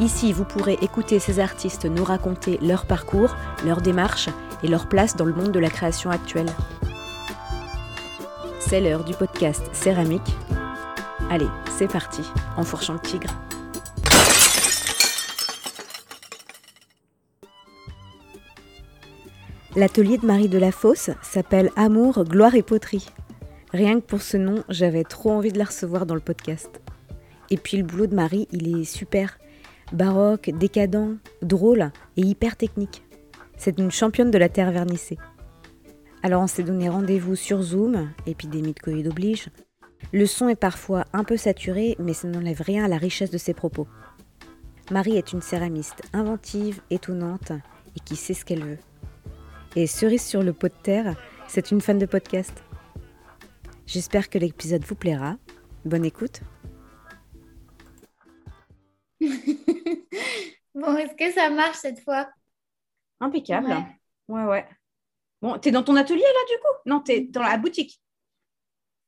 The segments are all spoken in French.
Ici, vous pourrez écouter ces artistes nous raconter leur parcours, leur démarche et leur place dans le monde de la création actuelle. C'est l'heure du podcast Céramique. Allez, c'est parti, en fourchant le tigre. L'atelier de Marie de la Fosse s'appelle Amour, Gloire et Poterie. Rien que pour ce nom, j'avais trop envie de la recevoir dans le podcast. Et puis le boulot de Marie, il est super baroque, décadent, drôle et hyper technique. C'est une championne de la terre vernissée. Alors on s'est donné rendez-vous sur Zoom, épidémie de Covid oblige. Le son est parfois un peu saturé, mais ça n'enlève rien à la richesse de ses propos. Marie est une céramiste inventive, étonnante et qui sait ce qu'elle veut. Et cerise sur le pot de terre, c'est une fan de podcast. J'espère que l'épisode vous plaira. Bonne écoute. Bon, est-ce que ça marche cette fois? Impeccable. Ouais, ouais. Bon, t'es dans ton atelier là du coup? Non, t'es dans la boutique.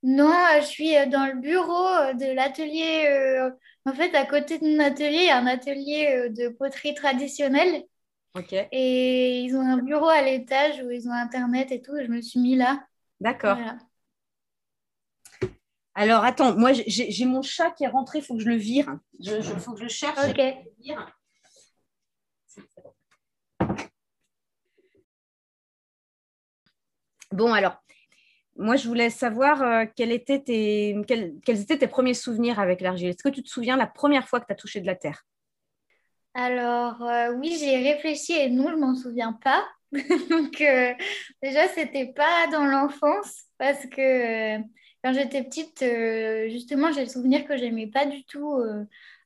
Non, je suis euh, dans le bureau euh, de l'atelier. Euh, en fait, à côté de mon atelier, il y a un atelier de poterie traditionnelle. Ok. Et ils ont un bureau à l'étage où ils ont Internet et tout. Et je me suis mis là. D'accord. Alors, attends, moi, j'ai mon chat qui est rentré, il faut que je le vire. Il faut que je le cherche. Ok. Bon, alors, moi, je voulais savoir euh, quels, étaient tes, quels, étaient tes premiers souvenirs avec l'argile? Est-ce que tu te souviens la première fois que tu as touché de la terre? Alors, euh, oui, j'ai réfléchi et non, je m'en souviens pas. Donc, euh, déjà, ce n'était pas dans l'enfance parce que quand j'étais petite, euh, justement, j'ai le souvenir que j'aimais pas du tout.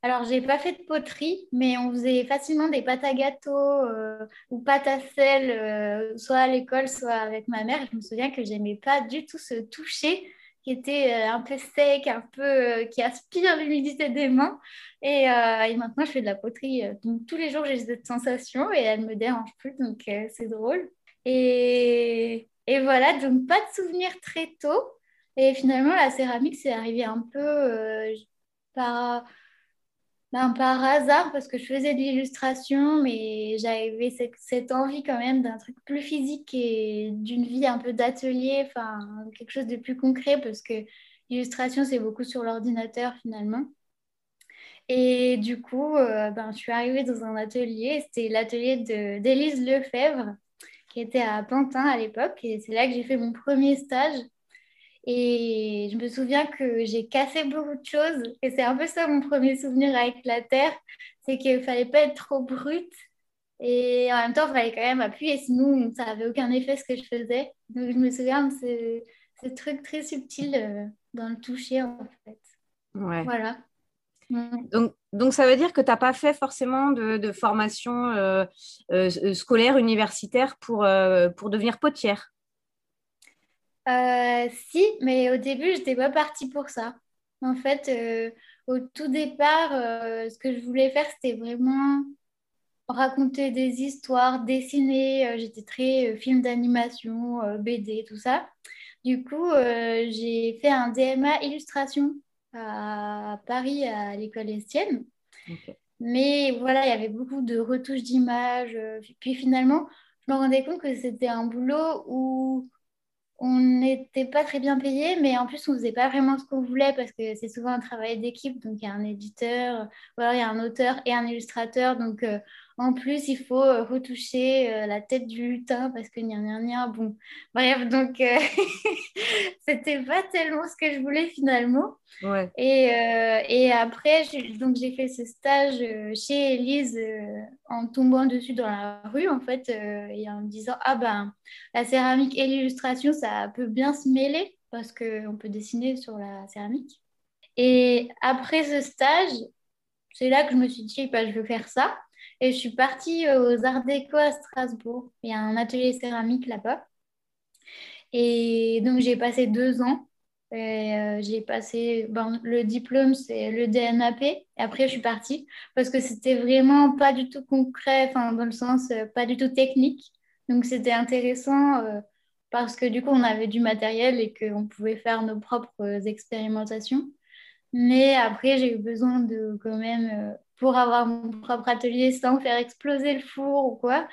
Euh, alors, j'ai pas fait de poterie, mais on faisait facilement des pâtes à gâteau euh, ou pâtes à sel, soit à l'école, soit avec ma mère. Je me souviens que j'aimais pas du tout ce toucher qui était un peu sec, un peu qui aspire l'humidité des mains. Et, et, maintenant, je fais de la poterie. donc, tous les jours, j'ai cette sensation et elle me dérange plus, donc c'est drôle. Et, voilà, donc pas de souvenirs très tôt. Et finalement, la céramique, c'est arrivé un peu euh, par, ben, par hasard parce que je faisais de l'illustration, mais j'avais cette, envie quand même d'un truc plus physique et d'une vie un peu d'atelier, enfin quelque chose de plus concret parce que l'illustration, c'est beaucoup sur l'ordinateur finalement. Et du coup, euh, ben, je suis arrivée dans un atelier, c'était l'atelier d'Élise Lefebvre, qui était à Pantin à l'époque, et c'est là que j'ai fait mon premier stage. Et je me souviens que j'ai cassé beaucoup de choses. Et c'est un peu ça mon premier souvenir avec la terre. C'est qu'il ne fallait pas être trop brute. Et en même temps, il fallait quand même appuyer, sinon ça n'avait aucun effet ce que je faisais. Donc je me souviens de ce, truc très subtil euh, dans le toucher, en fait. Ouais. Voilà. Donc, donc, ça veut dire que tu n'as pas fait forcément de, formation euh, euh, scolaire, universitaire pour, pour devenir potière? Euh, si, mais au début, je n'étais pas partie pour ça. En fait, euh, au tout départ, euh, ce que je voulais faire, c'était vraiment raconter des histoires, dessiner. J'étais très film d'animation, BD, tout ça. Du coup, j'ai fait un DMA illustration à Paris, à l'école Estienne. Mais voilà, il y avait beaucoup de retouches d'images. Puis finalement, je me rendais compte que c'était un boulot où on n'était pas très bien payé, mais en plus, on faisait pas vraiment ce qu'on voulait parce que c'est souvent un travail d'équipe. Donc, il y a un éditeur, ou il y a un auteur et un illustrateur. Donc, euh, en plus, il faut euh, retoucher euh, la tête du lutin parce que gna gna gna. Bon, bref, donc euh, c'était pas tellement ce que je voulais finalement. Ouais. Et, et après, donc j'ai fait ce stage chez Elise en tombant dessus dans la rue en fait et en me disant ah ben la céramique et l'illustration ça peut bien se mêler parce qu'on peut dessiner sur la céramique. Et après ce stage, c'est là que je me suis dit bah, je veux faire ça. Et je suis partie aux Arts Déco à Strasbourg. Il y a un atelier céramique là-bas. Et donc, j'ai passé deux ans. Euh, j'ai passé ben, le diplôme, c'est le DNAP. Et après, je suis partie parce que c'était vraiment pas du tout concret, enfin, dans le sens euh, pas du tout technique. Donc, c'était intéressant euh, parce que du coup, on avait du matériel et qu'on pouvait faire nos propres expérimentations. Mais après, j'ai eu besoin de quand même pour avoir mon propre atelier sans faire exploser le four ou quoi,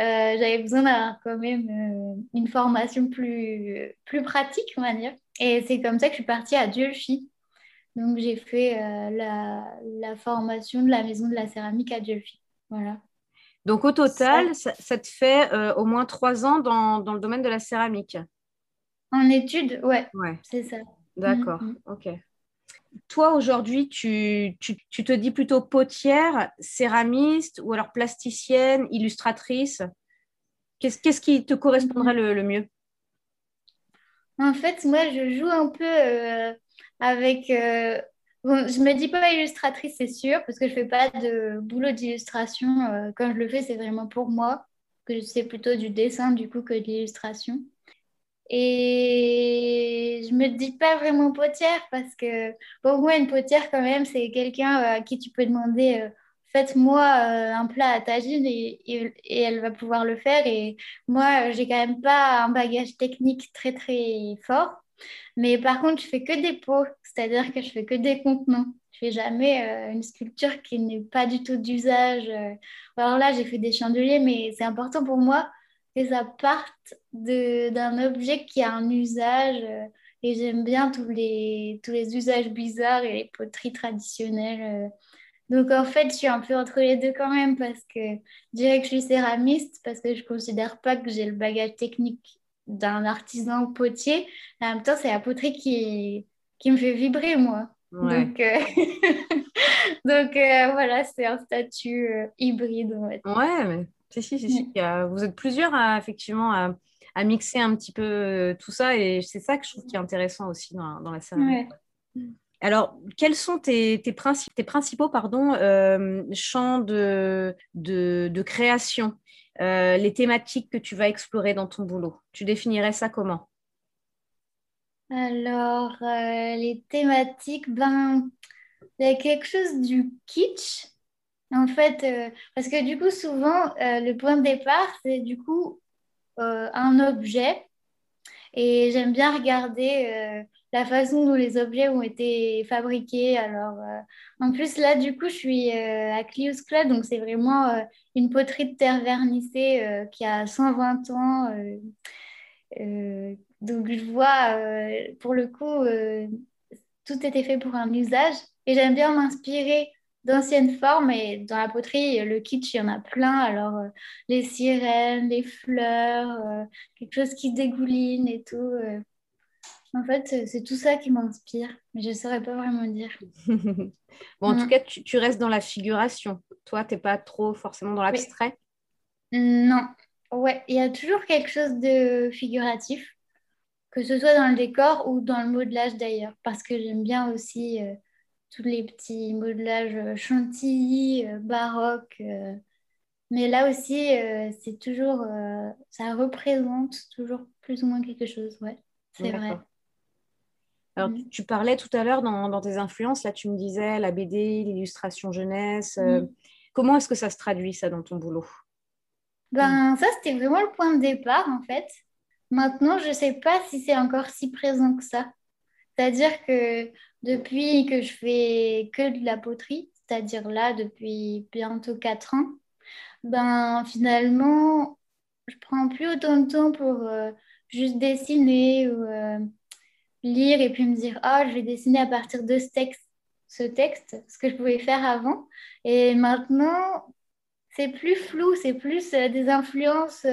euh, j'avais besoin d'avoir quand même euh, une formation plus, plus pratique, on va dire. Et c'est comme ça que je suis partie à Dieulfi. Donc j'ai fait euh, la, la, formation de la maison de la céramique à Dieulfi. Voilà. Donc au total, ça, te fait au moins trois ans dans, dans, le domaine de la céramique. En études, ouais. ouais. C'est ça. D'accord, mm, mm. ok toi, aujourd'hui, tu, te dis plutôt potière, céramiste ou alors plasticienne, illustratrice? Qu'est-ce qui te correspondrait le, mieux? En fait, moi, je joue un peu euh, avec... Euh, je me dis pas illustratrice, c'est sûr, parce que je fais pas de boulot d'illustration. Euh, quand je le fais, c'est vraiment pour moi, que c'est plutôt du dessin du coup que de l'illustration. Et je me dis pas vraiment potière parce que pour moi, une potière, quand même, c'est quelqu'un euh, à qui tu peux demander euh, faites-moi euh, un plat à tagine et, et, elle va pouvoir le faire. Et moi, j'ai quand même pas un bagage technique très très fort. Mais par contre, je fais que des pots, c'est-à-dire que je fais que des contenants. Je fais jamais une sculpture qui n'est pas du tout d'usage. Alors là, j'ai fait des chandeliers, mais c'est important pour moi que ça parte d'un objet qui a un usage. Euh, et j'aime bien tous les, tous les usages bizarres et les poteries traditionnelles. Euh. Donc en fait, je suis un peu entre les deux quand même parce que je dirais que je suis céramiste parce que je ne considère pas que j'ai le bagage technique d'un artisan potier. En même temps, c'est la poterie qui, qui me fait vibrer, moi. Donc, euh, Donc voilà, c'est un statut hybride. Ouais, mais si, si, si, vous êtes plusieurs à, effectivement à, mixer un petit peu euh, tout ça et c'est ça que je trouve qui est intéressant aussi dans, la série. Alors, quels sont tes, tes, tes principaux pardon, euh, champs de, de, création, euh, les thématiques que tu vas explorer dans ton boulot? Tu définirais ça comment? Alors, les thématiques, ben, il y a quelque chose du kitsch en fait, euh, parce que du coup, souvent, euh, le point de départ, c'est du coup euh, un objet. Et j'aime bien regarder la façon dont les objets ont été fabriqués. Alors, en plus, là, du coup, je suis à Clius Club, donc c'est vraiment une poterie de terre vernissée qui a 120 ans. donc, je vois, pour le coup, tout était fait pour un usage. Et j'aime bien m'inspirer d'anciennes formes et dans la poterie, le kitsch, il y en a plein. Alors, euh, les sirènes, les fleurs, euh, quelque chose qui dégouline et tout. Euh. En fait, c'est tout ça qui m'inspire, mais je ne saurais pas vraiment dire. bon, en tout mm. cas, tu, restes dans la figuration. Toi, tu n'es pas trop forcément dans l'abstrait? Non. Ouais, il y a toujours quelque chose de figuratif, que ce soit dans le décor ou dans le modelage d'ailleurs, parce que j'aime bien aussi tous les petits modelages euh, chantilly, euh, baroque. Euh. Mais là aussi, c'est toujours, ça représente toujours plus ou moins quelque chose, ouais, c'est vrai. Alors, mm. tu parlais tout à l'heure dans, tes influences, là, tu me disais la BD, l'illustration jeunesse. Mm. comment est-ce que ça se traduit, ça, dans ton boulot? Ben, ça, c'était vraiment le point de départ, en fait. Maintenant, je ne sais pas si c'est encore si présent que ça. C'est-à-dire que depuis que je fais que de la poterie, c'est-à-dire là depuis bientôt 4 ans, ben finalement, je prends plus autant de temps pour euh, juste dessiner ou euh, lire et puis me dire ah je vais dessiner à partir de ce texte, ce texte, ce que je pouvais faire avant. Et maintenant, c'est plus flou, c'est plus euh, des influences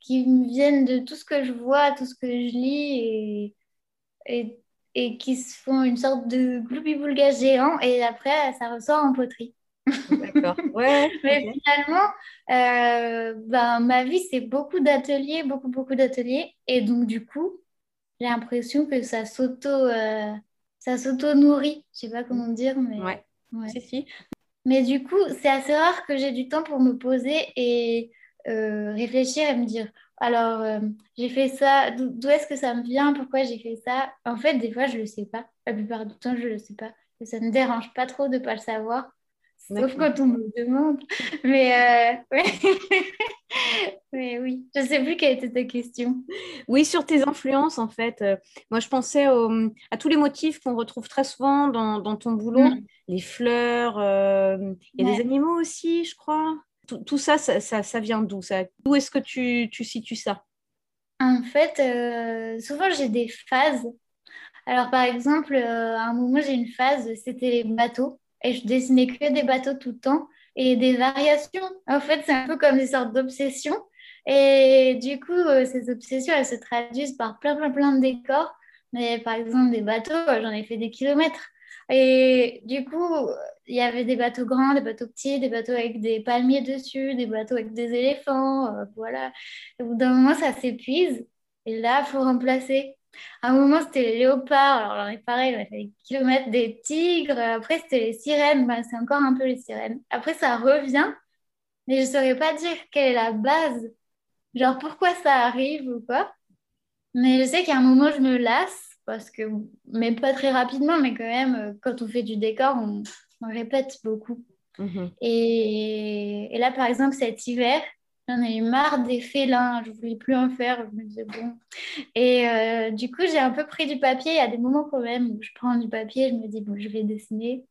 qui viennent de tout ce que je vois, tout ce que je lis et qui se font une sorte de gloubi-boulga géant et après ça ressort en poterie. D'accord. Ouais, Mais finalement, euh, ben, ma vie, c'est beaucoup d'ateliers, beaucoup, beaucoup d'ateliers. Et donc, du coup, j'ai l'impression que ça s'auto, euh, ça s'auto-nourrit. Je sais pas comment dire, mais. Ouais. Si, si. Mais du coup, c'est assez rare que j'ai du temps pour me poser et euh, réfléchir et me dire, alors, euh, j'ai fait ça, d'où est-ce que ça me vient, pourquoi j'ai fait ça? En fait, des fois, je ne le sais pas. La plupart du temps, je ne le sais pas. Et ça ne me dérange pas trop de ne pas le savoir. Sauf quand on me demande. Mais, euh, Mais oui, je ne sais plus quelle était ta question. Oui, sur tes influences, en fait. Moi, je pensais à tous les motifs qu'on retrouve très souvent dans, ton boulot. Mm. Les fleurs, il y a des animaux aussi, je crois. Tout, ça, ça, vient d'où D'où est-ce que tu, tu, situes ça? En fait, souvent, j'ai des phases. Alors, par exemple, à un moment, j'ai une phase, c'était les bateaux et je dessinais que des bateaux tout le temps et des variations. En fait, c'est un peu comme des sortes d'obsessions. Et du coup, euh, ces obsessions, elles se traduisent par plein, plein, plein de décors. Mais par exemple, des bateaux, euh, j'en ai fait des kilomètres. Et du coup, il y avait des bateaux grands, des bateaux petits, des bateaux avec des palmiers dessus, des bateaux avec des éléphants. Euh, voilà. au bout d'un moment, ça s'épuise. Et là, il faut remplacer. À un moment, c'était les léopards. Alors, ai pareil, on a fait des kilomètres des tigres. Après, c'était les sirènes. Ben, c'est encore un peu les sirènes. Après, ça revient. Mais je ne saurais pas dire quelle est la base. Genre, pourquoi ça arrive ou quoi. Mais je sais qu'à un moment, je me lasse. Parce que, mais pas très rapidement, mais quand même, euh, quand on fait du décor, on, répète beaucoup. Mhm. Et, et là, par exemple, cet hiver, J'en ai eu marre des félins, je voulais plus en faire, je me disais bon. Et euh, du coup, j'ai un peu pris du papier. Il y a des moments quand même où je prends du papier, je me dis bon, je vais dessiner.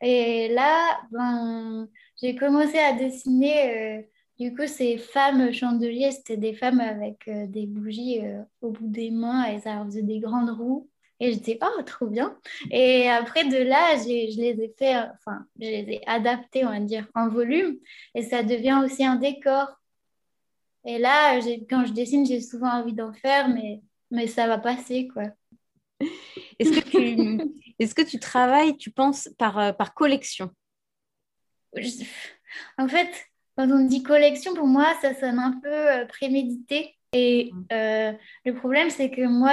Et là, ben, j'ai commencé à dessiner. Euh, du coup, ces femmes chandeliers, c'était des femmes avec euh, des bougies au bout des mains et ça leur faisait des grandes roues. Et j'étais, oh, trop bien. Et après de là, je les ai fait, enfin, je les ai adaptés, on va dire, en volume. Et ça devient aussi un décor. Et là, quand je dessine, j'ai souvent envie d'en faire, mais, mais ça va passer, quoi. Est-ce que, tu, est que tu travailles, tu penses, par, euh, par collection? En fait, quand on dit collection, pour moi, ça sonne un peu euh, prémédité. Et mm. euh, le problème, c'est que moi,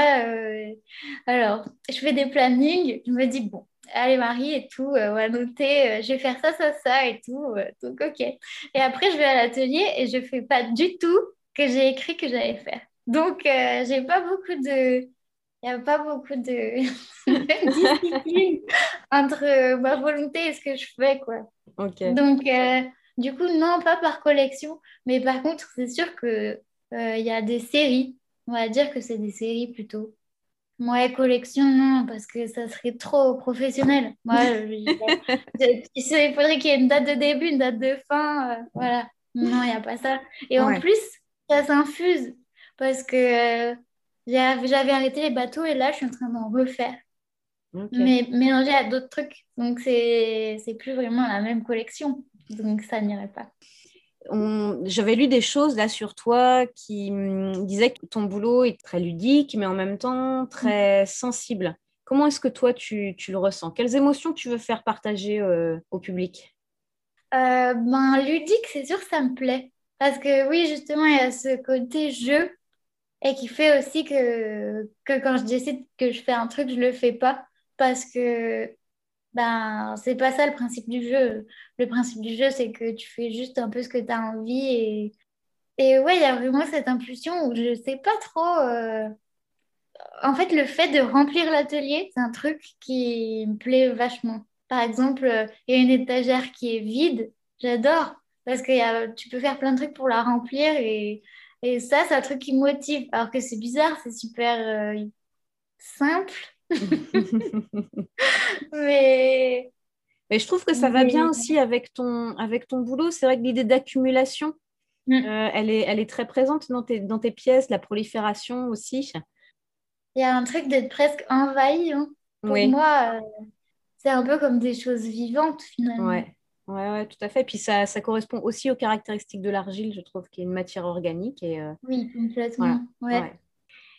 alors, je fais des plannings, je me dis, bon, allez Marie et tout, on va noter, je vais faire ça, ça, ça et tout, donc ok. Et après, je vais à l'atelier et je fais pas du tout que j'ai écrit que j'allais faire. Donc, euh, j'ai pas beaucoup de... Il n'y a pas beaucoup de discipline entre ma volonté et ce que je fais, quoi. Donc, euh, du coup, non, pas par collection, mais par contre, c'est sûr euh, il y a des séries. On va dire que c'est des séries plutôt. Moi, collection, non, parce que ça serait trop professionnel. Moi, il faudrait qu'il y ait une date de début, une date de fin. Euh, voilà. Non, il n'y a pas ça. Et en plus, ça s'infuse parce que euh, j'avais arrêté les bateaux et là, je suis en train d'en refaire. Mais mélangé à d'autres trucs. Donc, c'est plus vraiment la même collection. Donc, ça n'irait pas j'avais lu des choses là sur toi qui me disaient que ton boulot est très ludique, mais en même temps très sensible. Comment est-ce que toi, tu, le ressens? Quelles émotions tu veux faire partager euh, au public? Euh, ben, Ludique, c'est sûr, ça me plaît. Parce que oui, justement, il y a ce côté jeu et qui fait aussi que, que quand je décide que je fais un truc, je le fais pas. Parce que ben, c'est pas ça le principe du jeu. Le principe du jeu, c'est que tu fais juste un peu ce que tu as envie. Et, et ouais, il y a vraiment cette impulsion où je sais pas trop. Euh, en fait, le fait de remplir l'atelier, c'est un truc qui me plaît vachement. Par exemple, il y a une étagère qui est vide. J'adore parce que tu peux faire plein de trucs pour la remplir. Et, et ça, c'est un truc qui me motive. Alors que c'est bizarre, c'est super euh, simple mais... Mais je trouve que ça va bien aussi avec ton, avec ton boulot. C'est vrai que l'idée d'accumulation, mm. euh, elle, est, elle est très présente dans tes, dans tes pièces, la prolifération aussi. Il y a un truc d'être presque envahi. Hein. Pour moi, euh, c'est un peu comme des choses vivantes finalement. Ouais. Ouais, ouais, tout à fait. Puis ça, ça correspond aussi aux caractéristiques de l'argile, je trouve, qui est une matière organique. Et, euh, Oui, complètement. Ouais.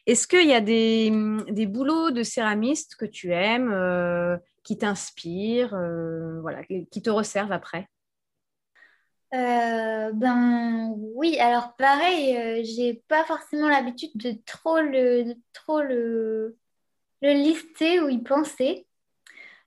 Est-ce qu'il y a des, boulots de céramiste que tu aimes, euh, qui t'inspirent, euh, voilà, qui te resservent après? Euh, ben oui, alors pareil, j'ai pas forcément l'habitude de trop le lister ou y penser.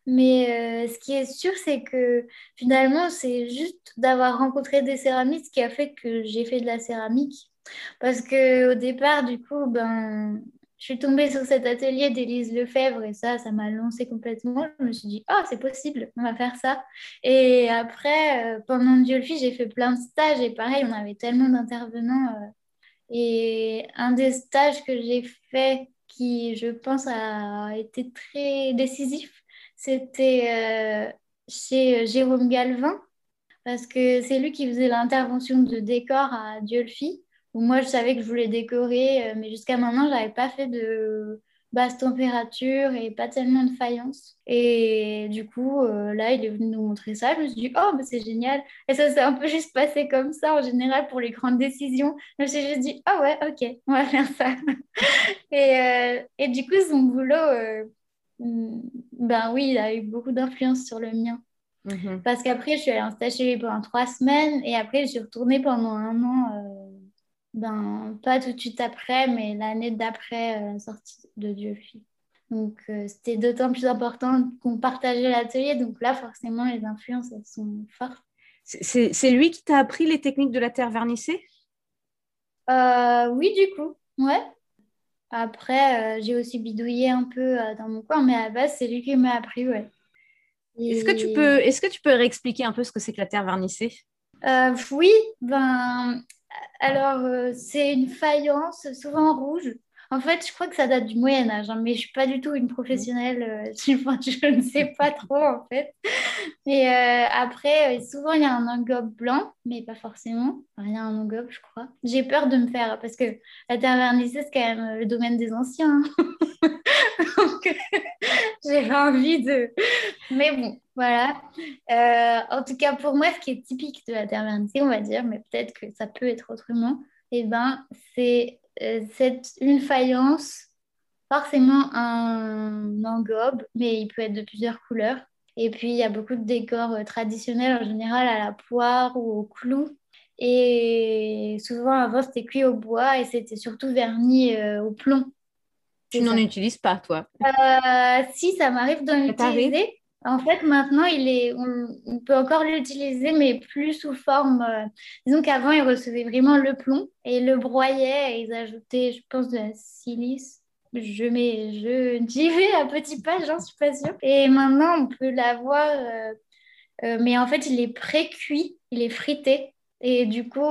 Mais ce qui est sûr, c'est que finalement, c'est juste d'avoir rencontré des céramistes qui a fait que j'ai fait de la céramique. Parce qu'au départ, du coup, ben, je suis tombée sur cet atelier d'Élise Lefebvre et ça, ça m'a lancé complètement. Je me suis dit, oh, c'est possible, on va faire ça. Et après, euh, pendant Diolfi, j'ai fait plein de stages et pareil, on avait tellement d'intervenants. Euh, et un des stages que j'ai fait qui, je pense, a été très décisif, c'était euh, chez Jérôme Galvin parce que c'est lui qui faisait l'intervention de décor à Diolfi moi, je savais que je voulais décorer, euh, mais jusqu'à maintenant, je n'avais pas fait de basse température et pas tellement de faïence. Et du coup, euh, là, il est venu nous montrer ça. Je me suis dit, oh, mais c'est génial. Et ça s'est un peu juste passé comme ça en général pour les grandes décisions. Je me suis juste dit, ah ouais, ok, on va faire ça. et, euh, et, du coup, son boulot, ben oui, il a eu beaucoup d'influence sur le mien. Mhm. Parce qu'après, je suis allée en stage chez lui pendant trois semaines et après, je suis retournée pendant un an ben, pas tout de suite après, mais l'année d'après la euh, sortie de Dieu fille. Donc, euh, c'était d'autant plus important qu'on partageait l'atelier. Donc là, forcément, les influences, elles sont fortes. C'est lui qui t'a appris les techniques de la terre vernissée? Euh, Oui, du coup, ouais. Après, j'ai aussi bidouillé un peu dans mon coin, mais à la base, c'est lui qui m'a appris, ouais. Est-ce que, tu peux, est -ce que tu peux réexpliquer un peu ce que c'est que la terre vernissée? Oui, ben, alors, euh, c'est une faïence, souvent rouge. En fait, je crois que ça date du Moyen Âge, hein, mais je suis pas du tout une professionnelle. Euh, je, ne sais pas trop en fait. Mais euh, après, souvent il y a un engobe blanc, mais pas forcément. il y a un engobe, je crois. J'ai peur de me faire parce que la vernissée c'est quand même le domaine des anciens. Hein. Donc, j'ai envie de. Mais bon, voilà. Euh, en tout cas, pour moi, ce qui est typique de la vernissée, on va dire, mais peut-être que ça peut être autrement, eh ben, c'est euh, une faïence, forcément un engobe, mais il peut être de plusieurs couleurs. Et puis, il y a beaucoup de décors euh, traditionnels, en général à la poire ou au clou. Et souvent, avant, c'était cuit au bois et c'était surtout verni au plomb. Tu n'en utilises pas, toi Si, ça m'arrive d'en utiliser. En fait, maintenant, il est, on, peut encore l'utiliser, mais plus sous forme. Euh, disons qu'avant, ils recevaient vraiment le plomb et le broyaient et ils ajoutaient, je pense, de la silice. Je mets, je j'y vais à petits pas, j'en suis pas sûre. Et maintenant, on peut l'avoir, euh, euh, mais en fait, il est pré-cuit, il est frité. Et du coup,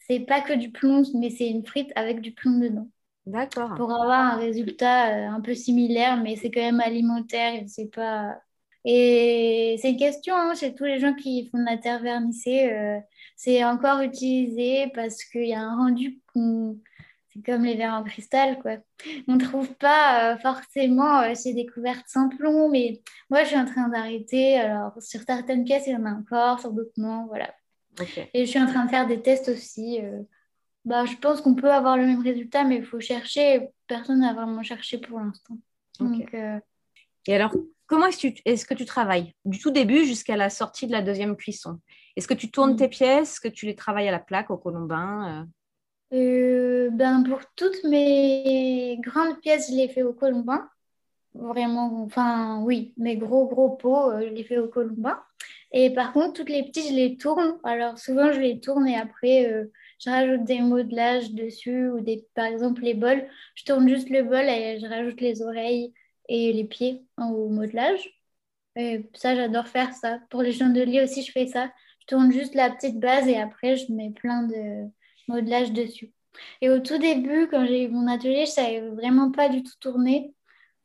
c'est pas que du plomb, mais c'est une frite avec du plomb dedans. D'accord. Pour avoir un résultat un peu similaire, mais c'est quand même alimentaire, c'est pas et c'est une question hein, chez tous les gens qui font de la terre vernissée. Euh, c'est encore utilisé parce qu'il y a un rendu, c'est comme les verres en cristal, quoi. On ne trouve pas euh, forcément euh, chez des couvertes sans plomb, mais moi je suis en train d'arrêter. Alors sur certaines pièces, il y en a encore, sur d'autres non, voilà. Et je suis en train de faire des tests aussi. bah, je pense qu'on peut avoir le même résultat, mais il faut chercher. Personne n'a vraiment cherché pour l'instant. Et alors, comment est-ce, que tu travailles du tout début jusqu'à la sortie de la deuxième cuisson? Est-ce que tu tournes mm. tes pièces? Est-ce que tu les travailles à la plaque, au colombin euh? Euh, ben, Pour toutes mes grandes pièces, je les fais au colombin. Vraiment, enfin oui, mes gros gros pots, euh, je les fais au colombin. Et par contre, toutes les petites, je les tourne. Alors souvent, je les tourne et après, je rajoute des modelages dessus ou des, par exemple les bols. Je tourne juste le bol et je rajoute les oreilles et les pieds au modelage. Et ça, j'adore faire ça. Pour les chandeliers aussi, je fais ça. Je tourne juste la petite base et après, je mets plein de modelage dessus. Et au tout début, quand j'ai eu mon atelier, je savais vraiment pas du tout tourner.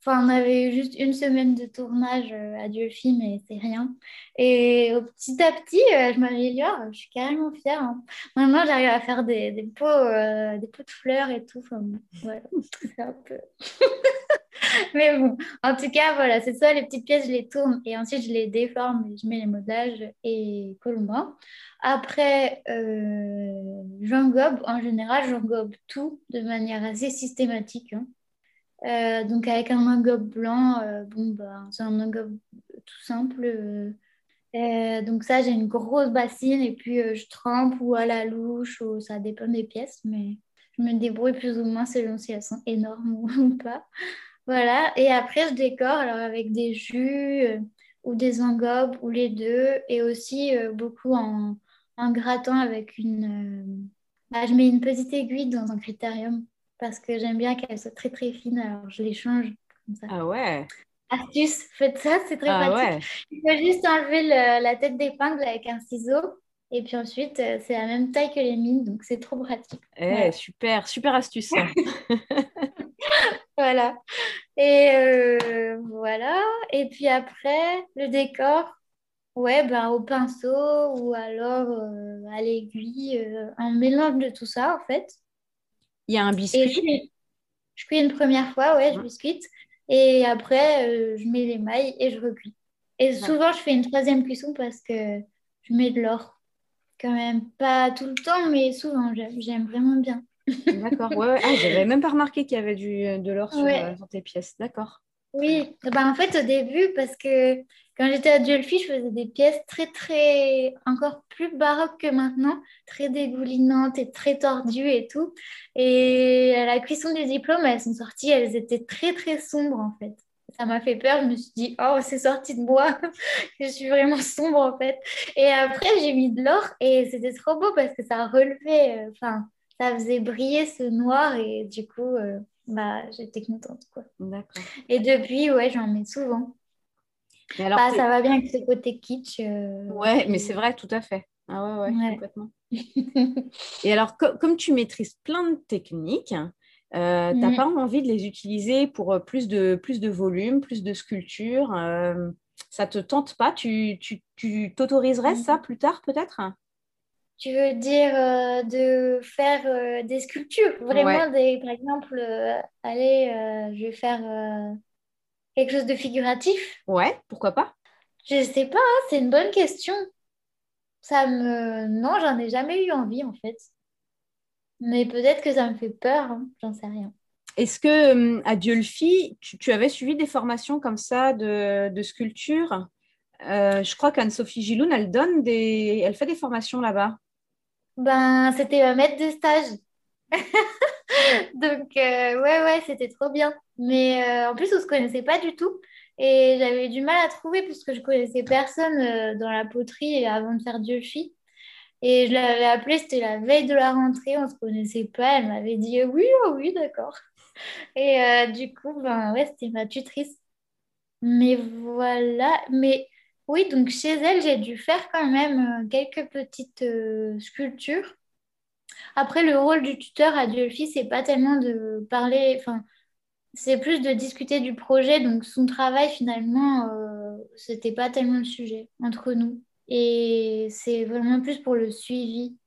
Enfin, on avait eu juste une semaine de tournage euh, à Dieufi, mais c'est rien. Et petit à petit, euh, je m'améliore. Je suis carrément fière. Hein. Maintenant, j'arrive à faire des, des pots, euh, des pots de fleurs et tout. Enfin, ouais, c'est un peu. Mais bon, en tout cas, voilà, c'est ça, les petites pièces, je les tourne et ensuite je les déforme, je mets les modelages et colombin. Après, euh, j'engobe, en général, j'engobe tout de manière assez systématique. Hein. Euh, donc avec un engobe blanc, euh, bon, bah, c'est un engobe tout simple. Euh, donc ça, j'ai une grosse bassine et puis je trempe ou à la louche, ou ça dépend des pièces, mais je me débrouille plus ou moins selon si elles sont énormes ou pas. Voilà. Et après, je décore alors avec des jus euh, ou des engobes ou les deux. Et aussi euh, beaucoup en, en, grattant avec une. Bah, je mets une petite aiguille dans un critérium parce que j'aime bien qu'elle soit très très fine. Alors je les change comme ça. Ah ouais. Astuce, faites ça, c'est très ah pratique. Il faut juste enlever la tête d'épingle avec un ciseau. Et puis ensuite, euh, c'est la même taille que les mines, donc c'est trop pratique. Eh, Super, super astuce. voilà. Et euh, voilà. Et puis après, le décor, ouais, ben, au pinceau ou alors euh, à l'aiguille, un mélange de tout ça en fait. Il y a un biscuit? je cuis une première fois, ouais, je biscuite. Et après, je mets les mailles et je recuis. Et souvent, je fais une troisième cuisson parce que je mets de l'or quand même pas tout le temps, mais souvent, j'aime vraiment bien. D'accord, ouais, Ah, j'avais même pas remarqué qu'il y avait du, de l'or sur, euh, tes pièces, d'accord. Oui, bah, en fait, au début, parce que quand j'étais à Duelfi, je faisais des pièces très, très, encore plus baroques que maintenant, très dégoulinantes et très tordues et tout. Et à la cuisson des diplômes, elles sont sorties, elles étaient très, très sombres en fait ça m'a fait peur. Je me suis dit, oh, c'est sorti de moi. je suis vraiment sombre en fait. Et après, j'ai mis de l'or et c'était trop beau parce que ça relevait, euh, enfin, ça faisait briller ce noir et du coup, euh, bah, j'étais contente. Quoi. D'accord. Et depuis, ouais, j'en mets souvent. alors, bah, ça va bien avec ce côté kitsch. Euh, ouais, mais c'est vrai, tout à fait. Ah ouais, ouais, complètement. et alors, comme tu maîtrises plein de techniques, euh, tu n'as mm. pas envie de les utiliser pour euh, plus de, plus de volume, plus de sculpture. Euh, ça te tente pas? Tu t'autoriserais ça plus tard peut-être? Tu veux dire de faire des sculptures Vraiment, des, par exemple, allez, je vais faire quelque chose de figuratif Ouais, pourquoi pas? Je sais pas, hein, c'est une bonne question. Ça me... Non, j'en ai jamais eu envie en fait. Mais peut-être que ça me fait peur, hein, j'en sais rien. Est-ce que à Diolfi, tu, avais suivi des formations comme ça de, sculpture? Euh, Je crois qu'Anne-Sophie Giloun, elle donne des, elle fait des formations là-bas. Ben, c'était ma maître de stage. Donc, euh, ouais, ouais, c'était trop bien. Mais euh, en plus, on ne se connaissait pas du tout. Et j'avais du mal à trouver puisque je connaissais personne dans la poterie avant de faire Diolfi. Et je l'avais appelée, c'était la veille de la rentrée, on ne se connaissait pas. Elle m'avait dit oui, oh oui, d'accord. Et euh, du coup, ben, ouais, c'était ma tutrice. Mais voilà. Mais oui, donc chez elle, j'ai dû faire quand même euh, quelques petites euh, sculptures. Après, le rôle du tuteur à Diolfi, c'est pas tellement de parler, enfin, c'est plus de discuter du projet. Donc, son travail, finalement, c'était pas tellement le sujet entre nous. Et c'est vraiment plus pour le suivi.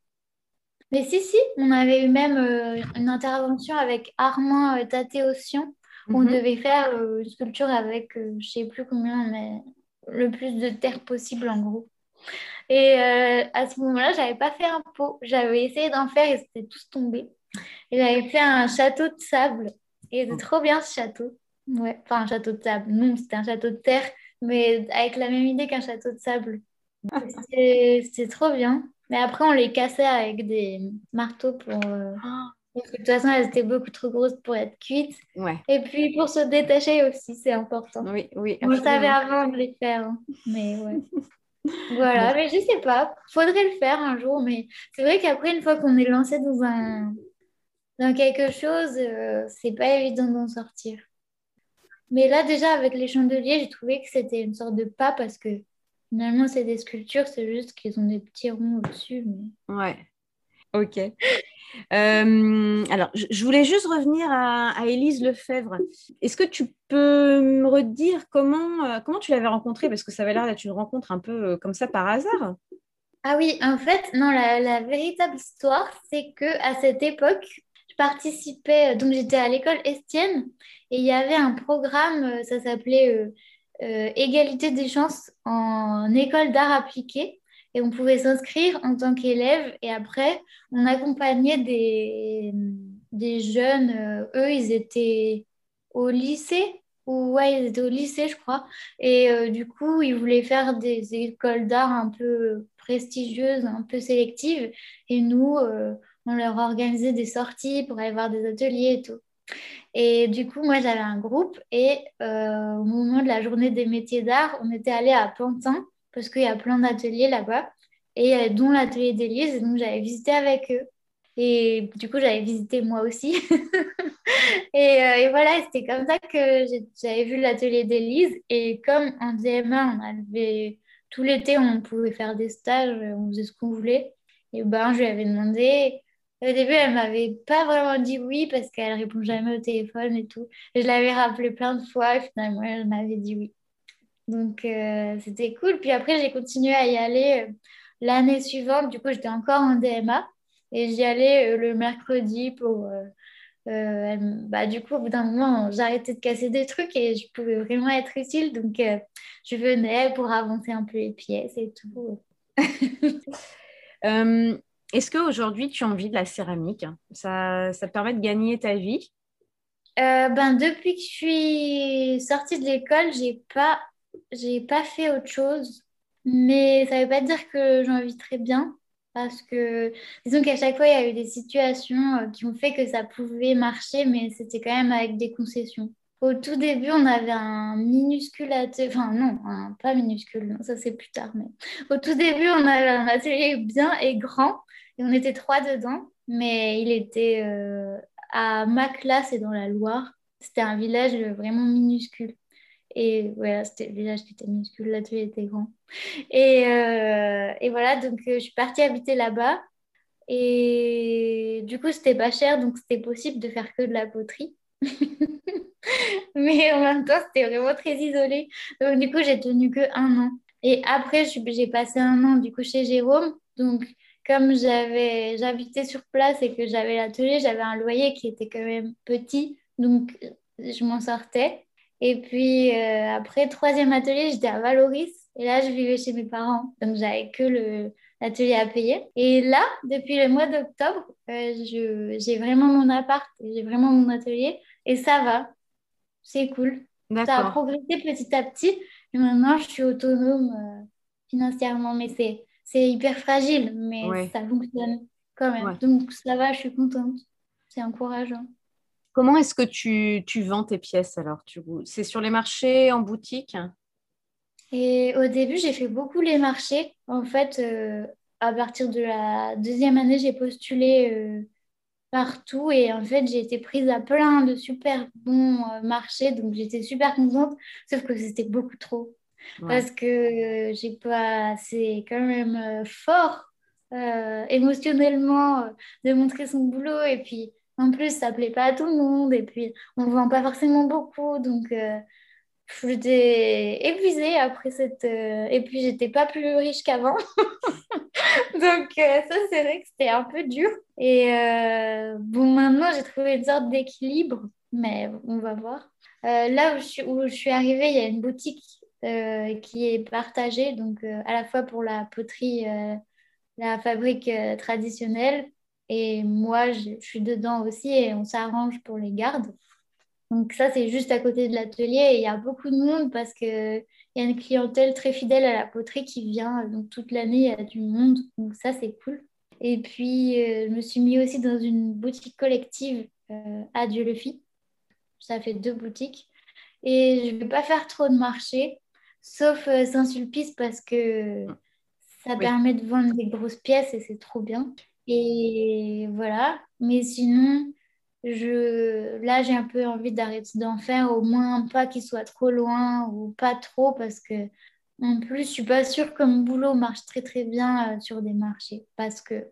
Mais si, si, on avait eu même euh, une intervention avec Armand euh, Tatéossian. où On mhm. devait faire euh, une sculpture avec, je ne sais plus combien, mais le plus de terre possible en gros. Et à ce moment-là, je n'avais pas fait un pot. J'avais essayé d'en faire et c'était tous tombé. Et j'avais fait un château de sable. Et c'était trop bien ce château. Ouais, enfin un château de sable. Non, c'était un château de terre, mais avec la même idée qu'un château de sable. C'était trop bien. Mais après, on les cassait avec des marteaux pour. Euh, de toute façon, elles étaient beaucoup trop grosses pour être cuites. Ouais. Et puis pour se détacher aussi, c'est important. Oui, oui. On savait avant de les faire. Hein. Mais ouais. voilà, mais je sais pas. Faudrait le faire un jour. Mais c'est vrai qu'après, une fois qu'on est lancé dans un dans quelque chose, euh, c'est pas évident d'en sortir. Mais là, déjà, avec les chandeliers, j'ai trouvé que c'était une sorte de pas parce que Finalement, c'est des sculptures, c'est juste qu'ils ont des petits ronds au-dessus. Mais... Ouais. Ok. Euh, alors, je voulais juste revenir à, Élise Lefebvre. Est-ce que tu peux me redire comment, euh, comment tu l'avais rencontrée? Parce que ça avait l'air d'être une rencontre un peu euh, comme ça par hasard. Ah oui, en fait, non, la, véritable histoire, c'est que à cette époque, je participais, donc j'étais à l'école Estienne et il y avait un programme, ça s'appelait égalité des chances en école d'art appliqué. Et on pouvait s'inscrire en tant qu'élève. Et après, on accompagnait des, des jeunes. Euh, eux, ils étaient au lycée. Ou ouais, ils étaient au lycée, je crois. Et euh, du coup, ils voulaient faire des écoles d'art un peu prestigieuses, un peu sélectives. Et nous, on leur organisait des sorties pour aller voir des ateliers et tout. Et du coup, moi, j'avais un groupe et au moment de la journée des métiers d'art, on était allé à Pantin parce qu'il y a plein d'ateliers là-bas et dont l'atelier d'Élise. Donc, j'avais visité avec eux. Et du coup, j'avais visité moi aussi. et, euh, et, voilà, c'était comme ça que j'avais vu l'atelier d'Élise. Et comme en DMA, on avait tout l'été, on pouvait faire des stages, on faisait ce qu'on voulait. Et ben, je lui avais demandé. Au début, elle m'avait pas vraiment dit oui parce qu'elle répond jamais au téléphone et tout. Et je l'avais rappelé plein de fois et finalement, elle m'avait dit oui. Donc, euh, c'était cool. Puis après, j'ai continué à y aller euh, l'année suivante. Du coup, j'étais encore en DMA. Et j'y allais euh, le mercredi pour. Euh, bah, du coup, au bout d'un moment, j'arrêtais de casser des trucs et je pouvais vraiment être utile. Donc, je venais pour avancer un peu les pièces et tout. Est-ce qu'aujourd'hui, tu as envie de la céramique? Ça, ça te permet de gagner ta vie? Ben, Depuis que je suis sortie de l'école, j'ai pas, j'ai pas fait autre chose. Mais ça veut pas dire que j'en vis très bien parce que disons qu'à chaque fois, il y a eu des situations euh, qui ont fait que ça pouvait marcher, mais c'était quand même avec des concessions. Au tout début, on avait un minuscule atelier, enfin non, pas minuscule, ça c'est plus tard, mais au tout début, on avait un atelier bien et grand, et on était trois dedans, mais il était euh, à ma classe et dans la Loire. C'était un village vraiment minuscule. Et voilà, c'était le village qui était minuscule, l'atelier était grand. Et, euh, et voilà, donc euh, je suis partie habiter là-bas. Et du coup, c'était pas cher, donc c'était possible de faire que de la poterie. Mais en même temps, c'était vraiment très isolé. Donc, du coup, j'ai tenu que un an. Et après, j'ai passé un an du coup chez Jérôme. Donc, comme j'habitais sur place et que j'avais l'atelier, j'avais un loyer qui était quand même petit. Donc, je m'en sortais. Et puis euh, après, troisième atelier, j'étais à Valoris. Et là, je vivais chez mes parents. Donc, j'avais que l'atelier à payer. Et là, depuis le mois d'octobre, euh, j'ai vraiment mon appart, j'ai vraiment mon atelier. Et ça va. C'est cool. Ça a progressé petit à petit. Et maintenant, je suis autonome euh, financièrement. Mais c'est hyper fragile. Mais ça fonctionne quand même. Donc, ça va, je suis contente. C'est encourageant. Comment est-ce que tu, tu, vends tes pièces alors C'est sur les marchés, en boutique? Et au début, j'ai fait beaucoup les marchés. En fait, euh, à partir de la deuxième année, j'ai postulé euh, partout et en fait, j'ai été prise à plein de super bons euh, marchés. Donc, j'étais super contente, sauf que c'était beaucoup trop. Parce que j'ai pas. C'est quand même fort émotionnellement de montrer son boulot et puis en plus, ça plaît pas à tout le monde et puis on vend pas forcément beaucoup. Donc, euh, j'étais épuisée après cette. Euh, et puis, j'étais pas plus riche qu'avant. donc, euh, ça, c'est vrai que c'était un peu dur. Et bon, maintenant, j'ai trouvé une sorte d'équilibre, mais on va voir. là où je suis arrivée, il y a une boutique qui est partagée, donc à la fois pour la poterie, la fabrique traditionnelle et moi, je, suis dedans aussi et on s'arrange pour les gardes. Donc ça, c'est juste à côté de l'atelier et il y a beaucoup de monde parce qu'il y a une clientèle très fidèle à la poterie qui vient. Donc toute l'année, il y a du monde. Donc ça, c'est cool. Et puis, euh, je me suis mis aussi dans une boutique collective euh, à Dieu le Fit. Ça fait deux boutiques. Et je ne vais pas faire trop de marché, sauf euh, Saint-Sulpice parce que ça permet de vendre des grosses pièces et c'est trop bien. Et voilà. Mais sinon, je... là, j'ai un peu envie d'arrêter d'en faire, au moins pas qu'il soit trop loin ou pas trop, parce que en plus, je suis pas sûre que mon boulot marche très très bien euh, sur des marchés. Parce que,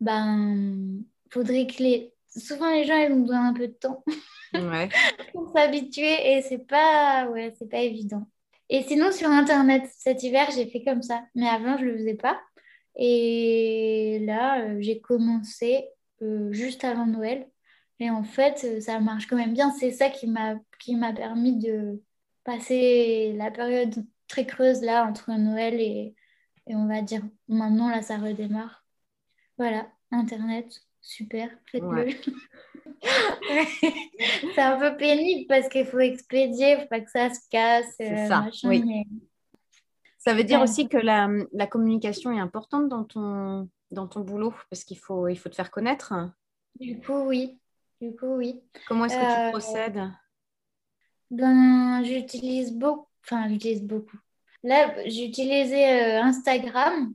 ben, faudrait que les. Souvent, les gens, ils ont besoin un peu de temps pour s'habituer et c'est pas, ouais, c'est pas évident. Et sinon, sur Internet, cet hiver, j'ai fait comme ça. Mais avant, je le faisais pas. Et là, euh, j'ai commencé euh, juste avant Noël. Et en fait, euh, ça marche quand même bien. C'est ça qui m'a permis de passer la période très creuse là entre Noël et, et on va dire maintenant là ça redémarre. Voilà, Internet, super, faites-le. c'est un peu pénible parce qu'il faut expédier, il faut pas que ça se casse. C'est ça, oui. Ça veut dire aussi que la, la, communication est importante dans ton, dans ton boulot parce qu'il faut, il faut te faire connaître. Du coup, oui. Du coup, oui. Comment est-ce que tu procèdes? Ben, j'utilise beaucoup. Enfin, j'utilise beaucoup. Là, j'utilisais Instagram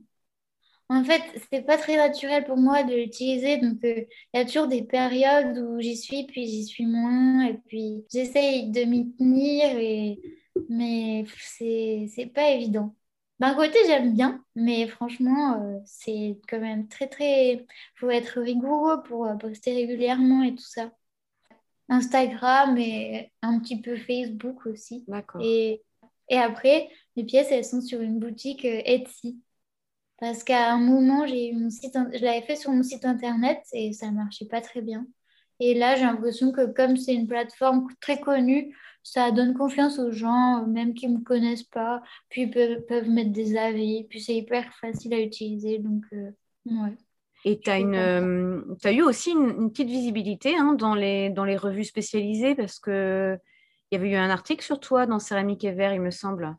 en fait, c'est pas très naturel pour moi de l'utiliser. Donc, euh, il y a toujours des périodes où j'y suis, puis j'y suis moins. Et puis, j'essaye de m'y tenir, et... mais c'est pas évident. D'un côté, j'aime bien, mais franchement, euh, c'est quand même très, très. Il faut être rigoureux pour euh, poster régulièrement et tout ça. Instagram et un petit peu Facebook aussi. D'accord. Et, et après, les pièces, elles sont sur une boutique Etsy. Parce qu'à un moment, j'ai mon site, je l'avais fait sur mon site internet et ça ne marchait pas très bien. Et là, j'ai l'impression que comme c'est une plateforme très connue, ça donne confiance aux gens, même qui ne me connaissent pas, puis ils peuvent, mettre des avis, puis c'est hyper facile à utiliser. Donc, euh, ouais. Et tu as, euh, as, eu aussi une, petite visibilité hein, dans, les, dans les revues spécialisées parce qu'il y avait eu un article sur toi dans Céramique et Verre, il me semble.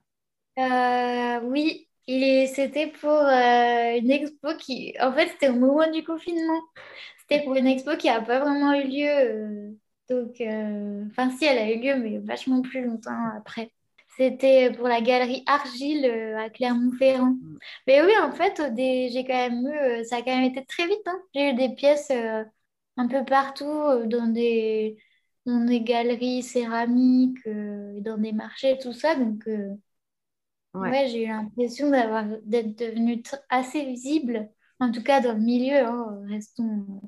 Euh, oui, c'était pour euh, une expo qui, en fait, c'était au moment du confinement. C'était pour une expo qui n'a pas vraiment eu lieu. Euh, donc, euh, enfin, si, elle a eu lieu, mais vachement plus longtemps après. C'était pour la galerie Argile à Clermont-Ferrand. Mais oui, en fait, j'ai quand même eu, ça a quand même été très vite. Hein. J'ai eu des pièces un peu partout, dans des, dans des galeries céramiques, dans des marchés, tout ça. Donc, Ouais, j'ai eu l'impression d'avoir d'être devenue assez visible, en tout cas dans le milieu, hein, restons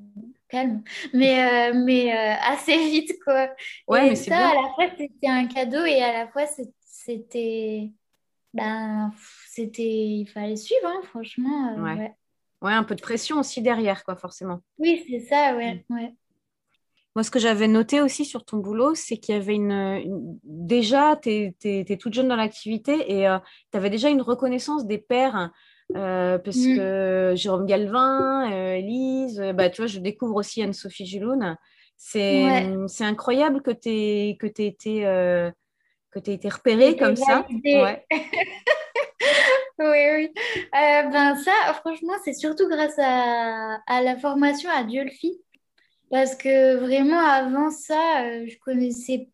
mais, euh, mais euh, assez vite quoi. Ouais, et mais ça, à la fois c'était un cadeau et à la fois c'était, ben, c'était, il fallait suivre, hein, franchement. Euh, ouais. ouais. un peu de pression aussi derrière, quoi, forcément. Oui, c'est ça, ouais, mm. ouais. Moi, ce que j'avais noté aussi sur ton boulot, c'est qu'il y avait une. Déjà, tu es, toute jeune dans l'activité et euh, tu avais déjà une reconnaissance des pairs. Euh, parce mm. que Jérôme Galvin, euh, Elise, bah, tu vois, je découvre aussi Anne-Sophie Juloun. C'est incroyable que tu aies, que été, repérée comme ça. Ouais. oui, oui. ben ça, franchement, c'est surtout grâce à, à la formation à Diolfi. Parce que vraiment, avant ça, euh, je connaissais.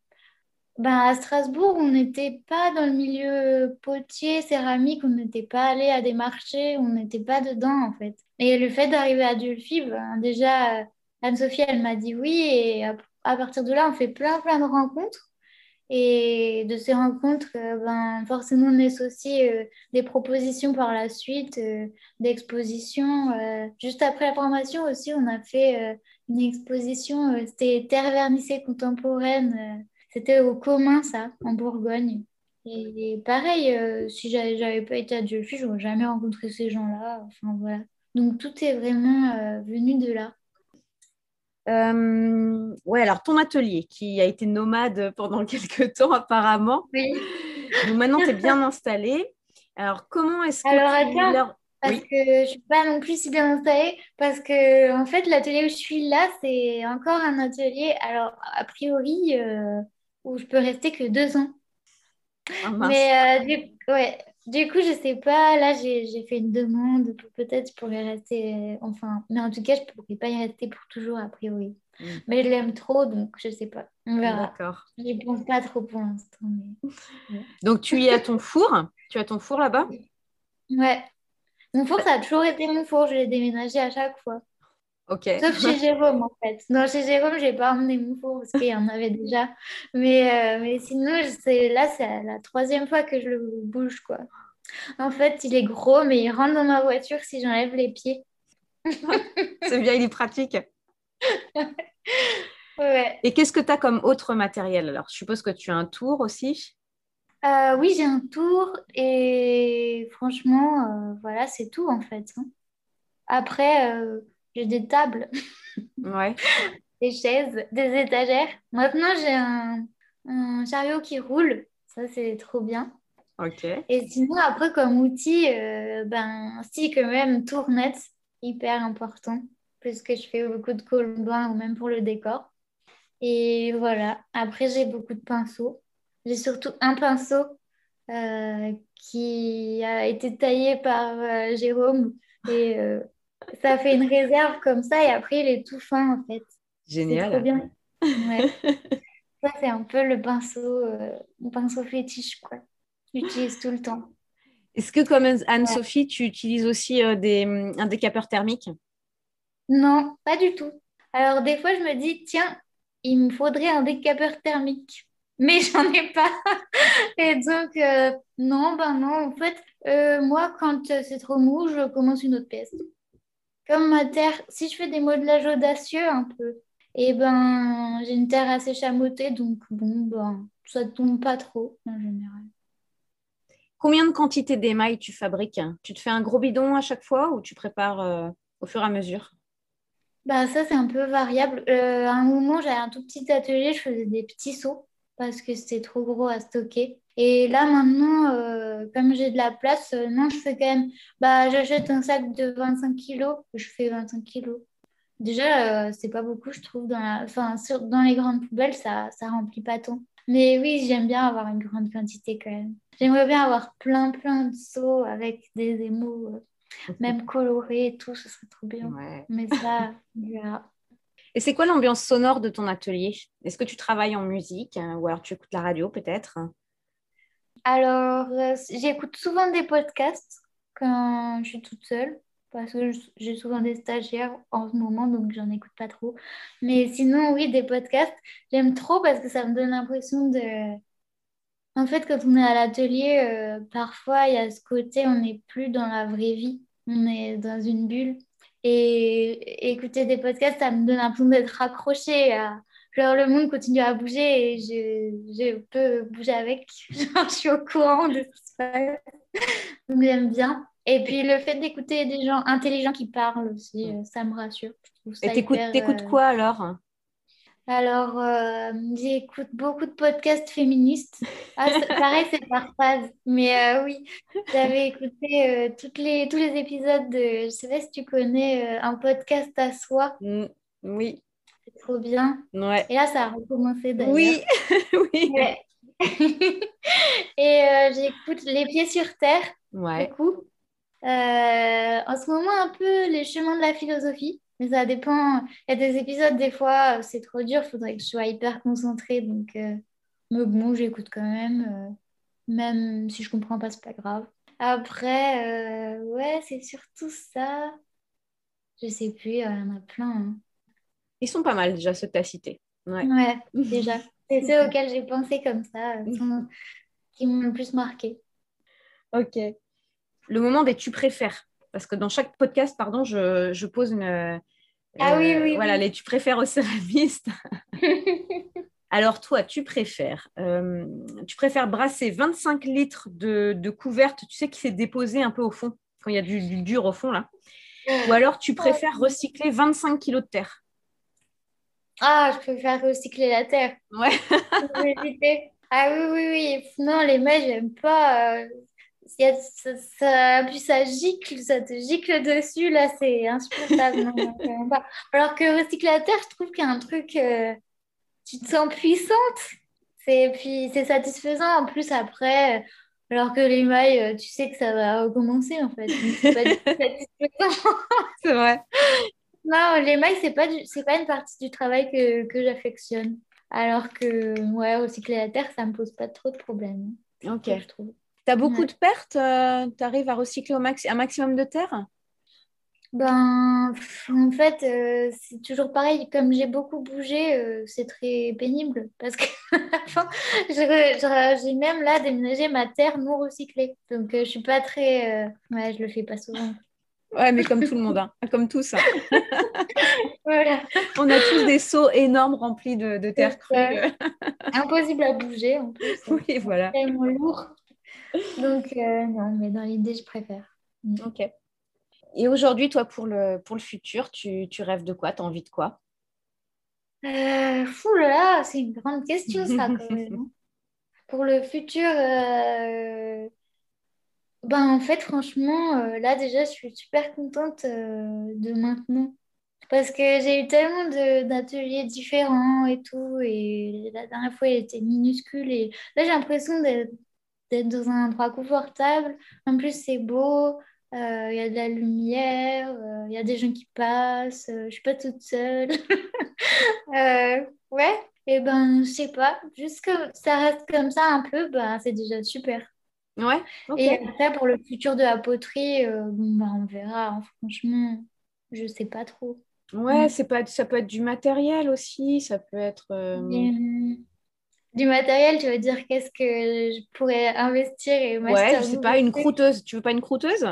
Ben, à Strasbourg, on n'était pas dans le milieu potier, céramique, on n'était pas allé à des marchés, on n'était pas dedans, en fait. Et le fait d'arriver à Dulphy, ben, déjà, Anne-Sophie, elle m'a dit oui, et à, partir de là, on fait plein, plein de rencontres. Et de ces rencontres, euh, ben, forcément, on associe euh, des propositions par la suite, euh, d'expositions. juste après la formation aussi, on a fait une exposition, c'était Terre vernissée contemporaine. C'était au commun, ça, en Bourgogne. Et, pareil, si j'avais pas été à je j'aurais jamais rencontré ces gens-là. Enfin, voilà. Donc, tout est vraiment venu de là. Euh, ouais, alors ton atelier qui a été nomade pendant quelques temps apparemment. Oui. Donc maintenant, tu es bien installé. Alors, comment est-ce que alors, tu... Attends, parce que je ne suis pas non plus si bien installée, parce que en fait, l'atelier où je suis là, c'est encore un atelier, alors a priori, euh, où je peux rester que deux ans. Ah, Mais euh, du... Ouais, du coup, je sais pas. Là, j'ai fait une demande. Peut-être je pourrais rester. Enfin, mais en tout cas, je ne pourrais pas y rester pour toujours, a priori. Mm. Mais je l'aime trop, donc je sais pas. On verra. D'accord. Je n'y pense pas trop pour l'instant. Donc, tu y as ton four? Tu as ton four là-bas? Ouais. Mon four, ça a toujours été mon four. Je l'ai déménagé à chaque fois. Ok. Sauf chez Jérôme, en fait. Non, chez Jérôme, je n'ai pas emmené mon four parce qu'il y en avait déjà. Mais, euh, mais sinon, là, c'est la troisième fois que je le bouge, quoi. En fait, il est gros, mais il rentre dans ma voiture si j'enlève les pieds. c'est bien, il est pratique. ouais. Et qu'est-ce que tu as comme autre matériel Alors, je suppose que tu as un tour aussi euh, Oui, j'ai un tour et franchement, euh, voilà, c'est tout en fait. Hein. Après, j'ai des tables, ouais. des chaises, des étagères. Maintenant, j'ai un, un chariot qui roule. Ça, c'est trop bien. Et sinon, après, comme outil, euh, ben, si, quand même, tournette, hyper important, puisque je fais beaucoup de colombins ou même pour le décor. Et voilà. Après, j'ai beaucoup de pinceaux. J'ai surtout un pinceau euh, qui a été taillé par euh, Jérôme. Et ça fait une réserve comme ça. Et après, il est tout fin, en fait. Génial. Trop bien. Ouais. Ça, c'est un peu le pinceau, euh, le pinceau fétiche, quoi. J'utilise tout le temps. Est-ce que, comme Anne-Sophie, tu utilises aussi euh, des, un décapeur thermique? Non, pas du tout. Alors, des fois, je me dis, tiens, il me faudrait un décapeur thermique. Mais j'en ai pas. Et donc, euh, non, ben non. En fait, moi, quand c'est trop mou, je commence une autre pièce. Comme ma terre, si je fais des modelages audacieux un peu, et ben, j'ai une terre assez chamottée, donc bon, ben, ça ne tombe pas trop en général. Combien de quantité d'émail tu fabriques? Tu te fais un gros bidon à chaque fois ou tu prépares euh, au fur et à mesure? Bah, Ça, c'est un peu variable. Euh, à un moment, j'avais un tout petit atelier, je faisais des petits seaux parce que c'était trop gros à stocker. Et là, maintenant, euh, comme j'ai de la place, non, je fais quand même. Bah, j'achète un sac de 25 kilos, je fais 25 kilos. Déjà, euh, c'est pas beaucoup, je trouve. Dans, enfin, dans les grandes poubelles, ça, ça remplit pas tant. Mais oui, j'aime bien avoir une grande quantité quand même. J'aimerais bien avoir plein, plein de seaux avec des émaux, euh, même colorés et tout, ce serait trop bien. Mais ça, Et c'est quoi l'ambiance sonore de ton atelier? Est-ce que tu travailles en musique ou alors tu écoutes la radio peut-être? Alors, euh, j'écoute souvent des podcasts quand je suis toute seule parce que j'ai souvent des stagiaires en ce moment, donc j'en écoute pas trop. Mais sinon, oui, des podcasts, j'aime trop parce que ça me donne l'impression de... En fait, quand on est à l'atelier, euh, parfois, il y a ce côté, on n'est plus dans la vraie vie, on est dans une bulle. Et écouter des podcasts, ça me donne l'impression d'être raccroché à... Genre, le monde continue à bouger et je, je peux bouger avec. Genre, je suis au courant de ce qui se passe. Donc, j'aime bien. Et puis le fait d'écouter des gens intelligents qui parlent aussi, euh, ça me rassure. Et t'écoutes, euh, quoi alors? Alors, euh, j'écoute beaucoup de podcasts féministes. Ah, pareil, c'est par phase. Mais oui, j'avais écouté toutes les, tous les épisodes de, je sais pas si tu connais, un podcast à soi. Mm, oui. C'est trop bien. Ouais. Et là, ça a recommencé d'ailleurs. Oui, oui. Et j'écoute Les Pieds sur Terre. Ouais. Beaucoup. Euh, en ce moment, un peu les chemins de la philosophie, mais ça dépend. Il y a des épisodes, des fois, c'est trop dur, il faudrait que je sois hyper concentrée. Donc, euh, bon, j'écoute quand même. Euh, même si je comprends pas, c'est pas grave. Après, ouais, c'est surtout ça. Je sais plus, il y en a plein. Hein. Ils sont pas mal déjà, ceux que tu as cités. Ouais, ouais déjà. C'est ceux auxquels j'ai pensé comme ça, qui m'ont le plus marqué. Ok le moment des tu préfères. Parce que dans chaque podcast, pardon, je, pose une. ah oui, oui. Voilà, les tu préfères aux céramistes. Alors, toi, tu préfères, euh, tu préfères brasser 25 litres de, de couverte, tu sais, qui s'est déposé un peu au fond, quand il y a du, dur au fond, là? Ou alors, tu préfères recycler 25 kilos de terre? Ah, je préfère recycler la terre. Ouais. ah oui, oui, oui. Non, les mails, j'aime pas. Euh, ça, ça, puis ça gicle, ça te gicle dessus, là, c'est insupportable. Alors que recyclateur, je trouve qu'il y a un truc, euh, tu te sens puissante, et puis c'est satisfaisant en plus après, alors que les mailles, euh, tu sais que ça va recommencer en fait. C'est vrai. Non, les mailles, c'est pas, c'est pas une partie du travail que, que j'affectionne. Alors que, ouais, recycler la terre, ça me pose pas trop de problèmes. Ok. Je trouve. Tu as beaucoup de pertes euh, Tu arrives à recycler au un maximum de terre? Ben, en fait, euh, c'est toujours pareil. Comme j'ai beaucoup bougé, euh, c'est très pénible parce que j'ai même là déménagé ma terre non recyclée. Donc, je suis pas très. Ouais, je le fais pas souvent. Ouais, mais comme tout le monde, hein. comme tous. Hein. voilà. On a tous des seaux énormes remplis de, de terre crue. Impossible à bouger en plus. Oui, voilà. Tellement lourd. Donc, euh, non, mais dans l'idée, je préfère. Mm. Ok. Et aujourd'hui, toi, pour le, pour le futur, tu, tu rêves de quoi? Tu as envie de quoi? Euh, Fou là, c'est une grande question, ça, quand même. Hein. pour le futur, euh, ben, en fait, franchement, euh, là, déjà, je suis super contente de maintenant. Parce que j'ai eu tellement d'ateliers différents et tout. Et la dernière fois, il était minuscule. Et là, j'ai l'impression d'être dans un endroit confortable. En plus, c'est beau, euh, il y a de la lumière, euh, il y a des gens qui passent, euh, je ne suis pas toute seule. Euh, ouais, et ben, je sais pas, juste que ça reste comme ça un peu, ben, c'est déjà super. Ouais, Et après, pour le futur de la poterie, euh, ben, on verra. Hein. franchement, je sais pas trop. Ouais, mm. c'est pas, ça peut être du matériel aussi, ça peut être... Euh, du matériel, tu veux dire qu'est-ce que je pourrais investir et Ouais, je sais pas, une croûteuse. Tu veux pas une croûteuse?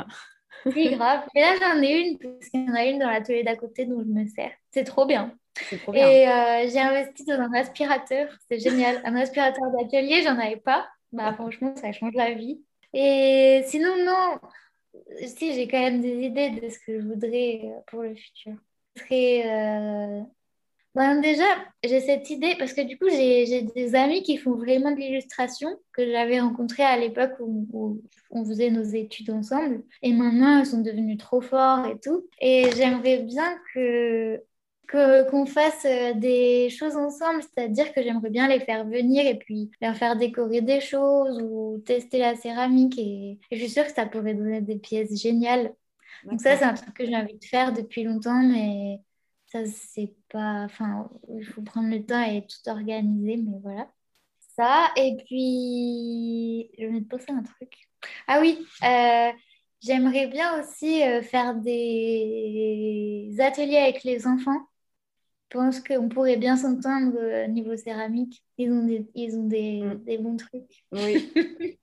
Oui, grave. Mais là, j'en ai une, parce qu'il y en a une dans l'atelier d'à côté dont je me sers. C'est trop bien. Trop bien. Et euh, j'ai investi dans un aspirateur. C'est génial. Un aspirateur d'atelier, j'en avais pas. Bah, franchement, ça change la vie. Et sinon, non. Si, j'ai quand même des idées de ce que je voudrais euh, pour le futur. Très, euh, ben déjà, j'ai cette idée parce que du coup, j'ai des amis qui font vraiment de l'illustration que j'avais rencontrés à l'époque où, on faisait nos études ensemble. Et maintenant, ils sont devenus trop forts et tout. Et j'aimerais bien que qu'on fasse euh, des choses ensemble, c'est-à-dire que j'aimerais bien les faire venir et puis leur faire décorer des choses ou tester la céramique. Et, et je suis sûre que ça pourrait donner des pièces géniales. Donc ça, c'est un truc que j'ai envie de faire depuis longtemps, mais ça, c'est pas. Enfin, il faut prendre le temps et tout organiser, mais voilà. Ça, et puis. Je vais te poser un truc. Ah oui, euh, j'aimerais bien aussi euh, faire des ateliers avec les enfants. Je pense qu'on pourrait bien s'entendre euh, niveau céramique. Ils ont des, ils ont des, mm. des bons trucs. Oui.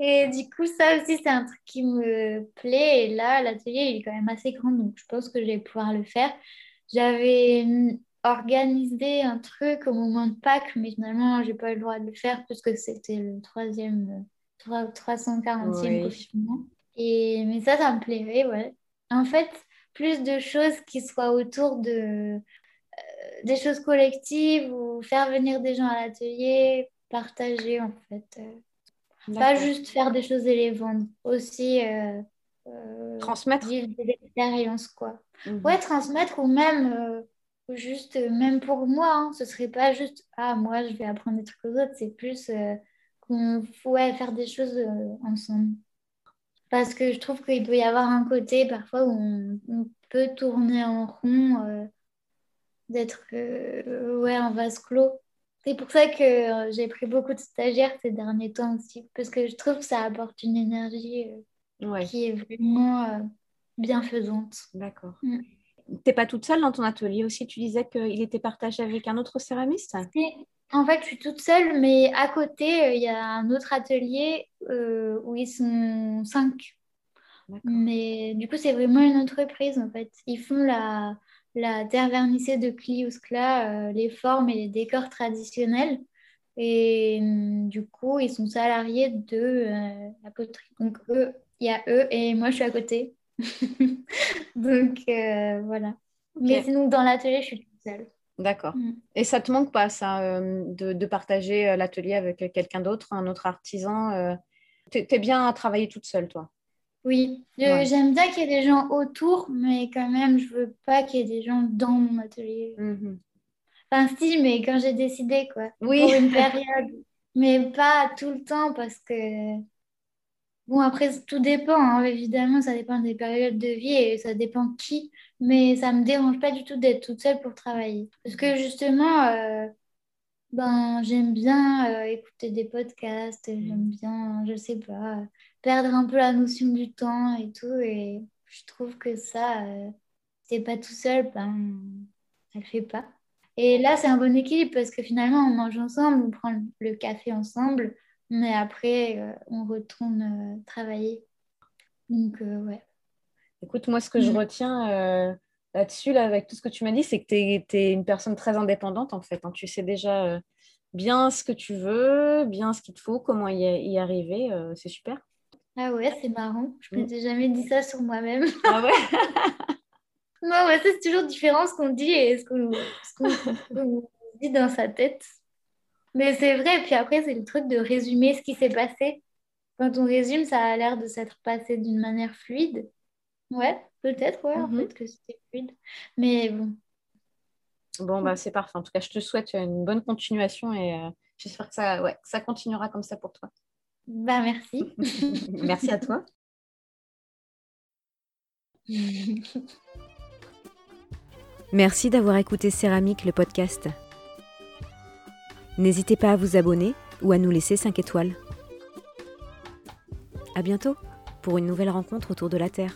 et du coup, ça aussi, c'est un truc qui me plaît. Et là, l'atelier, il est quand même assez grand, donc je pense que je vais pouvoir le faire. J'avais organisé un truc au moment de Pâques, mais finalement, j'ai pas eu le droit de le faire parce que c'était le troisième, 340e confinement. Et, mais ça, ça me plairait, ouais. En fait, plus de choses qui soient autour de euh, des choses collectives ou faire venir des gens à l'atelier, partager en fait. Euh, pas juste faire des choses et les vendre, aussi euh, transmettre vivre des expériences quoi. Mhm. Ouais, transmettre ou même euh, juste même pour moi, hein, ce serait pas juste ah moi je vais apprendre des trucs aux autres, c'est plus euh, qu'on ouais, faire des choses euh, ensemble. Parce que je trouve qu'il doit y avoir un côté parfois où on, peut tourner en rond, d'être ouais, en vase clos. C'est pour ça que j'ai pris beaucoup de stagiaires ces derniers temps aussi, parce que je trouve que ça apporte une énergie qui est vraiment euh, bienfaisante. D'accord. Mm. Tu n'es pas toute seule dans ton atelier aussi? Tu disais qu'il était partagé avec un autre céramiste? En fait, je suis toute seule, mais à côté, euh, il y a un autre atelier euh, où ils sont cinq. Mais du coup, c'est vraiment une entreprise en fait. Ils font la, la terre vernissée de Cliuscla, les formes et les décors traditionnels. Et mm, du coup, ils sont salariés de la poterie. Donc, eux, il y a eux et moi je suis à côté. Donc euh, voilà. Mais sinon, dans l'atelier, je suis toute seule. D'accord. Mm. Et ça te manque pas, ça, euh, de, partager euh, l'atelier avec quelqu'un d'autre, un autre artisan Tu es, bien à travailler toute seule, toi? Oui. J'aime bien qu'il y ait des gens autour, mais quand même, je veux pas qu'il y ait des gens dans mon atelier. Mm-hmm. Enfin, si, mais quand j'ai décidé, quoi. Oui. Pour une période. mais pas tout le temps, parce que Bon, après, tout dépend, hein. évidemment, ça dépend des périodes de vie et ça dépend qui, mais ça me dérange pas du tout d'être toute seule pour travailler. Parce que justement, euh, ben, j'aime bien euh, écouter des podcasts, j'aime bien, je sais pas, perdre un peu la notion du temps et tout, et je trouve que ça, euh, c'est pas tout seul, ben, ça le fait pas. Et là, c'est un bon équilibre parce que finalement, on mange ensemble, on prend le café ensemble. Mais après, euh, on retourne euh, travailler. Donc, ouais. Écoute, moi, ce que je mm. retiens là-dessus, là, avec tout ce que tu m'as dit, c'est que tu es, une personne très indépendante, en fait. Hein. Tu sais déjà bien ce que tu veux, bien ce qu'il te faut, comment y, arriver. c'est super. Ah ouais, c'est marrant. Je ne mm. m'étais jamais dit ça sur moi-même. Ah ouais? Non, ouais, c'est toujours différent ce qu'on dit et ce qu'on dit dans sa tête. Mais c'est vrai, puis après, c'est le truc de résumer ce qui s'est passé. Quand on résume, ça a l'air de s'être passé d'une manière fluide. Ouais, peut-être, ouais, en mhm. fait, que c'était fluide. Mais bon. Bon, bah, c'est parfait. En tout cas, je te souhaite une bonne continuation et euh, j'espère que ça, ouais, que ça continuera comme ça pour toi. Bah, merci. merci à toi. Merci d'avoir écouté Céramique, le podcast. N'hésitez pas à vous abonner ou à nous laisser 5 étoiles. À bientôt pour une nouvelle rencontre autour de la Terre.